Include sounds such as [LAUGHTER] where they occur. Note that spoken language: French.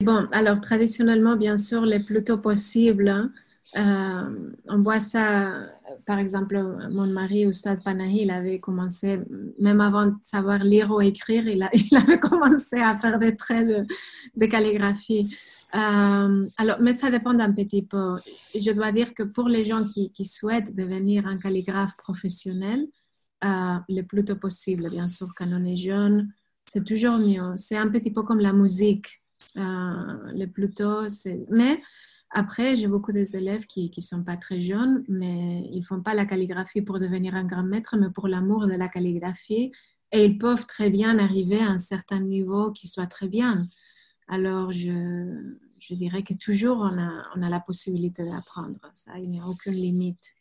Bon, alors traditionnellement, bien sûr, le plus tôt possible. Hein. Euh, on voit ça, par exemple, mon mari, Oustad Panahi, il avait commencé, même avant de savoir lire ou écrire, il, [LAUGHS] avait commencé à faire des traits de, calligraphie. Euh, alors, mais ça dépend d'un petit peu. Je dois dire que pour les gens qui, souhaitent devenir un calligraphe professionnel, euh, le plus tôt possible, bien sûr, quand on est jeune, c'est toujours mieux. C'est un petit peu comme la musique. Euh, le plus tôt. Mais après, j'ai beaucoup des élèves qui ne sont pas très jeunes, mais ils ne font pas la calligraphie pour devenir un grand maître, mais pour l'amour de la calligraphie. Et ils peuvent très bien arriver à un certain niveau qui soit très bien. Alors, je, je dirais que toujours, on a, on a la possibilité d'apprendre. Ça, il n'y a aucune limite.